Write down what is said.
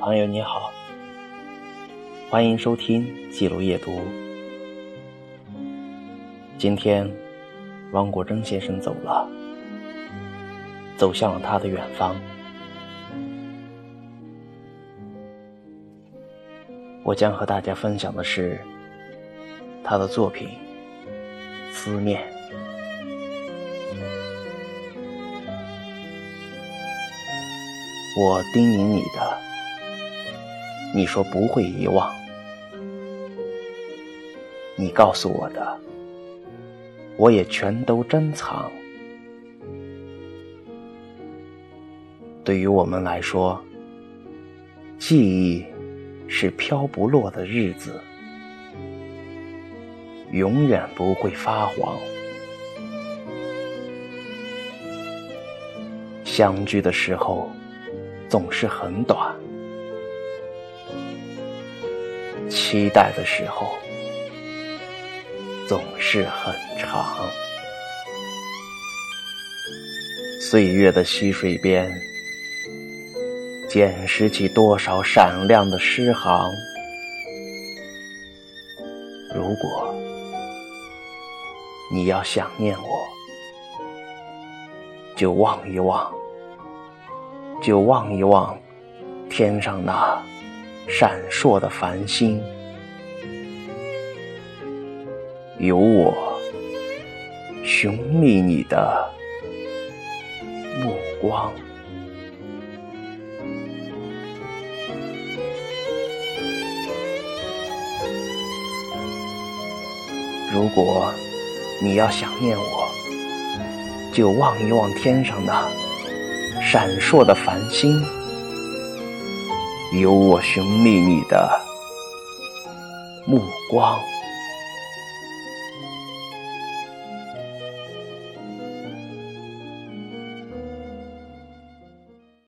朋友你好，欢迎收听记录夜读。今天，汪国真先生走了，走向了他的远方。我将和大家分享的是他的作品《思念》。我叮咛你的。你说不会遗忘，你告诉我的，我也全都珍藏。对于我们来说，记忆是飘不落的日子，永远不会发黄。相聚的时候总是很短。期待的时候总是很长，岁月的溪水边，捡拾起多少闪亮的诗行。如果你要想念我，就望一望，就望一望天上那。闪烁的繁星，有我寻觅你的目光。如果你要想念我，就望一望天上的闪烁的繁星。有我寻觅你的目光。